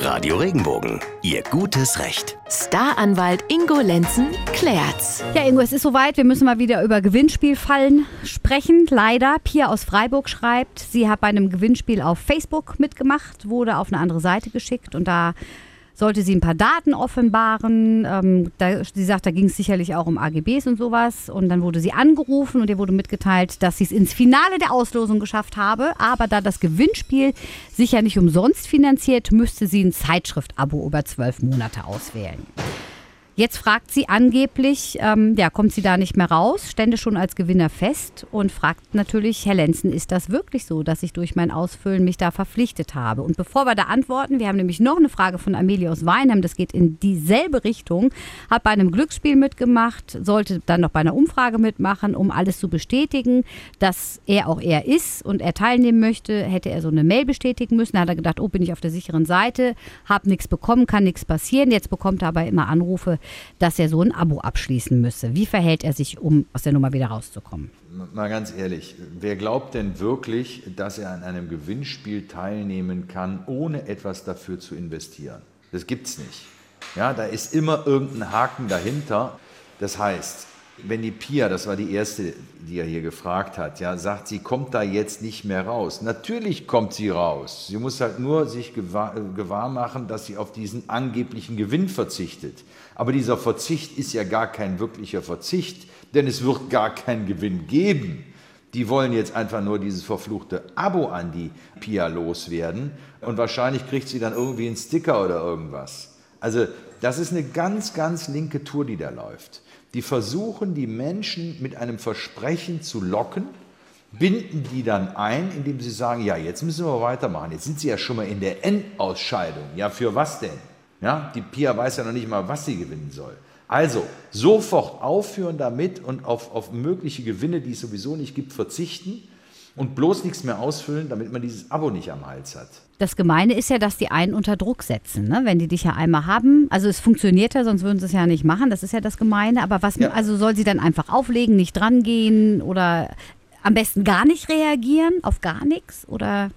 Radio Regenbogen, Ihr gutes Recht. Staranwalt Ingo Lenzen klärt's. Ja, Ingo, es ist soweit. Wir müssen mal wieder über Gewinnspielfallen sprechen. Leider. Pia aus Freiburg schreibt, sie hat bei einem Gewinnspiel auf Facebook mitgemacht, wurde auf eine andere Seite geschickt und da sollte sie ein paar Daten offenbaren. Ähm, da, sie sagt, da ging es sicherlich auch um AGBs und sowas. Und dann wurde sie angerufen und ihr wurde mitgeteilt, dass sie es ins Finale der Auslosung geschafft habe. Aber da das Gewinnspiel sich ja nicht umsonst finanziert, müsste sie ein Zeitschrift-Abo über zwölf Monate auswählen. Jetzt fragt sie angeblich, ähm, ja, kommt sie da nicht mehr raus, stände schon als Gewinner fest und fragt natürlich, Herr Lenzen, ist das wirklich so, dass ich durch mein Ausfüllen mich da verpflichtet habe? Und bevor wir da antworten, wir haben nämlich noch eine Frage von Amelie aus Weinheim, das geht in dieselbe Richtung, hat bei einem Glücksspiel mitgemacht, sollte dann noch bei einer Umfrage mitmachen, um alles zu bestätigen, dass er auch er ist und er teilnehmen möchte, hätte er so eine Mail bestätigen müssen. Da hat er gedacht, oh, bin ich auf der sicheren Seite, habe nichts bekommen, kann nichts passieren. Jetzt bekommt er aber immer Anrufe, dass er so ein Abo abschließen müsse. Wie verhält er sich, um aus der Nummer wieder rauszukommen? Mal ganz ehrlich, wer glaubt denn wirklich, dass er an einem Gewinnspiel teilnehmen kann, ohne etwas dafür zu investieren? Das gibt's nicht. Ja, da ist immer irgendein Haken dahinter. Das heißt, wenn die Pia, das war die erste, die er hier gefragt hat, ja, sagt, sie kommt da jetzt nicht mehr raus. Natürlich kommt sie raus. Sie muss halt nur sich gewahr, gewahr machen, dass sie auf diesen angeblichen Gewinn verzichtet. Aber dieser Verzicht ist ja gar kein wirklicher Verzicht, denn es wird gar keinen Gewinn geben. Die wollen jetzt einfach nur dieses verfluchte Abo an die Pia loswerden und wahrscheinlich kriegt sie dann irgendwie einen Sticker oder irgendwas. Also das ist eine ganz, ganz linke Tour, die da läuft die versuchen, die Menschen mit einem Versprechen zu locken, binden die dann ein, indem sie sagen, ja, jetzt müssen wir weitermachen. Jetzt sind sie ja schon mal in der Endausscheidung. Ja, für was denn? Ja, die Pia weiß ja noch nicht mal, was sie gewinnen soll. Also sofort aufhören damit und auf, auf mögliche Gewinne, die es sowieso nicht gibt, verzichten und bloß nichts mehr ausfüllen, damit man dieses Abo nicht am Hals hat. Das Gemeine ist ja, dass die einen unter Druck setzen, ne? wenn die dich ja einmal haben. Also es funktioniert ja, sonst würden sie es ja nicht machen. Das ist ja das Gemeine. Aber was, ja. also soll sie dann einfach auflegen, nicht drangehen oder am besten gar nicht reagieren, auf gar nichts? Oder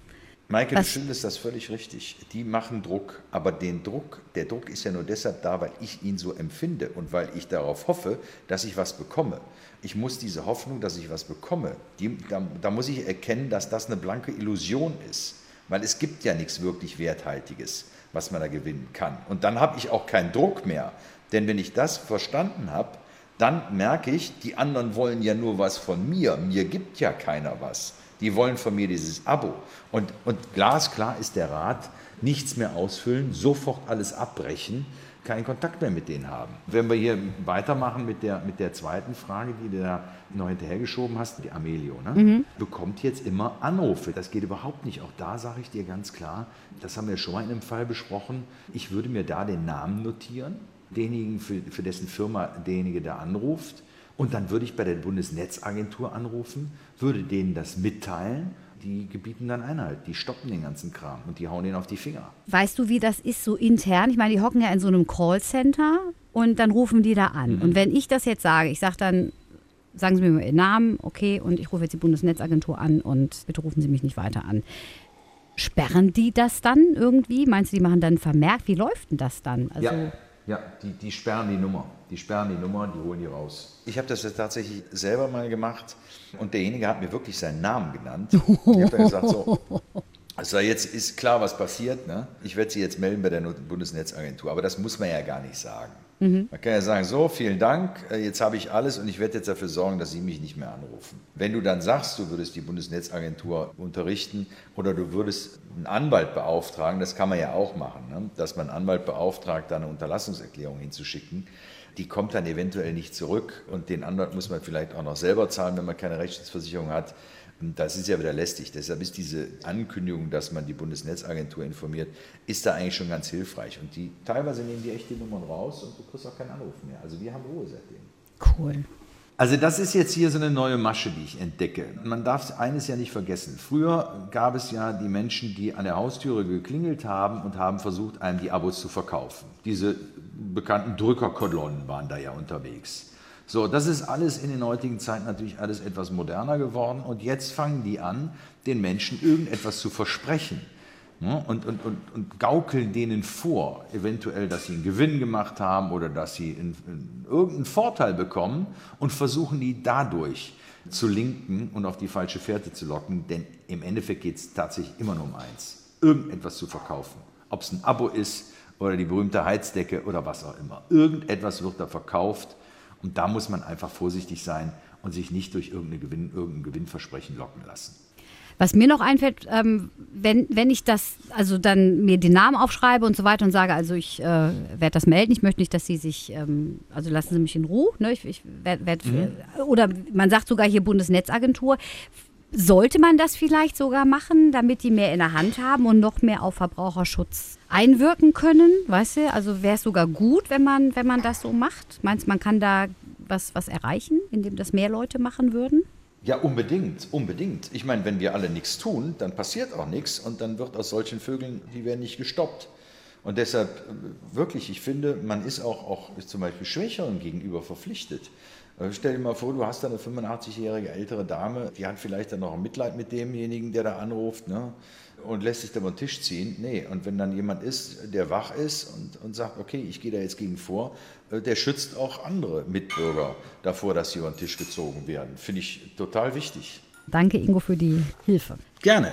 Maike, du schilderst das völlig richtig. Die machen Druck, aber den Druck, der Druck ist ja nur deshalb da, weil ich ihn so empfinde und weil ich darauf hoffe, dass ich was bekomme. Ich muss diese Hoffnung, dass ich was bekomme, die, da, da muss ich erkennen, dass das eine blanke Illusion ist weil es gibt ja nichts wirklich Werthaltiges, was man da gewinnen kann. Und dann habe ich auch keinen Druck mehr, denn wenn ich das verstanden habe, dann merke ich, die anderen wollen ja nur was von mir, mir gibt ja keiner was. Die wollen von mir dieses Abo. Und, und glasklar ist der Rat, nichts mehr ausfüllen, sofort alles abbrechen, keinen Kontakt mehr mit denen haben. Wenn wir hier weitermachen mit der, mit der zweiten Frage, die du da noch hinterhergeschoben hast, die Amelio, ne? Mhm. bekommt jetzt immer Anrufe. Das geht überhaupt nicht. Auch da sage ich dir ganz klar, das haben wir schon mal in einem Fall besprochen. Ich würde mir da den Namen notieren, denjenigen, für, für dessen Firma derjenige da anruft. Und dann würde ich bei der Bundesnetzagentur anrufen, würde denen das mitteilen die gebieten dann Einhalt, die stoppen den ganzen Kram und die hauen den auf die Finger. Weißt du, wie das ist so intern? Ich meine, die hocken ja in so einem Callcenter und dann rufen die da an. Mhm. Und wenn ich das jetzt sage, ich sage dann, sagen Sie mir mal Ihren Namen, okay, und ich rufe jetzt die Bundesnetzagentur an und bitte rufen Sie mich nicht weiter an. Sperren die das dann irgendwie? Meinst du, die machen dann vermerkt? Wie läuft denn das dann? Also ja, ja die, die sperren die Nummer. Die sperren die Nummer, die holen die raus. Ich habe das jetzt tatsächlich selber mal gemacht und derjenige hat mir wirklich seinen Namen genannt. Ich habe dann gesagt, so, also jetzt ist klar, was passiert. Ne? Ich werde Sie jetzt melden bei der Bundesnetzagentur, aber das muss man ja gar nicht sagen. Mhm. Man kann ja sagen, so, vielen Dank, äh, jetzt habe ich alles und ich werde jetzt dafür sorgen, dass Sie mich nicht mehr anrufen. Wenn du dann sagst, du würdest die Bundesnetzagentur unterrichten oder du würdest einen Anwalt beauftragen, das kann man ja auch machen, ne? dass man einen Anwalt beauftragt, da eine Unterlassungserklärung hinzuschicken, die kommt dann eventuell nicht zurück und den Anwalt muss man vielleicht auch noch selber zahlen, wenn man keine Rechtsschutzversicherung hat. Das ist ja wieder lästig. Deshalb ist diese Ankündigung, dass man die Bundesnetzagentur informiert, ist da eigentlich schon ganz hilfreich. Und die teilweise nehmen die echt die Nummern raus und du kriegst auch keinen Anruf mehr. Also wir haben Ruhe seitdem. Cool. Also das ist jetzt hier so eine neue Masche, die ich entdecke. Man darf eines ja nicht vergessen. Früher gab es ja die Menschen, die an der Haustüre geklingelt haben und haben versucht, einem die Abos zu verkaufen. Diese bekannten Drückerkolonnen waren da ja unterwegs. So, das ist alles in den heutigen Zeiten natürlich alles etwas moderner geworden und jetzt fangen die an, den Menschen irgendetwas zu versprechen. ne, und, und, und, und gaukeln denen vor, eventuell, dass sie einen Gewinn gemacht haben oder dass sie in, in irgendeinen Vorteil bekommen und versuchen die dadurch zu linken und auf die falsche Fährte zu locken. Denn im Endeffekt geht es tatsächlich immer nur um eins, irgendetwas zu verkaufen. Ob es ein Abo ist oder die berühmte Heizdecke oder was auch immer. Irgendetwas wird da verkauft und da muss man einfach vorsichtig sein und sich nicht durch irgendeine Gewinn, irgendein Gewinnversprechen locken lassen. Was mir noch einfällt, ähm, wenn, wenn ich das, also dann mir den Namen aufschreibe und so weiter und sage, also ich äh, werde das melden, ich möchte nicht, dass Sie sich, ähm, also lassen Sie mich in Ruhe, ne? ich, ich werd, werd, mhm. oder man sagt sogar hier Bundesnetzagentur, sollte man das vielleicht sogar machen, damit die mehr in der Hand haben und noch mehr auf Verbraucherschutz einwirken können? Weißt du, also wäre es sogar gut, wenn man, wenn man das so macht? Meinst du, man kann da was, was erreichen, indem das mehr Leute machen würden? Ja, unbedingt, unbedingt. Ich meine, wenn wir alle nichts tun, dann passiert auch nichts und dann wird aus solchen Vögeln, die werden nicht gestoppt. Und deshalb äh, wirklich, ich finde, man ist auch, auch zum Beispiel Schwächeren gegenüber verpflichtet. Äh, stell dir mal vor, du hast da eine 85-jährige ältere Dame, die hat vielleicht dann noch ein Mitleid mit demjenigen, der da anruft. Ne? und lässt sich da über den Tisch ziehen. Nee, und wenn dann jemand ist, der wach ist und, und sagt, okay, ich gehe da jetzt gegen vor, äh, der schützt auch andere Mitbürger davor, dass sie über den Tisch gezogen werden. Finde ich total wichtig. Danke, Ingo, für die Hilfe. Gerne.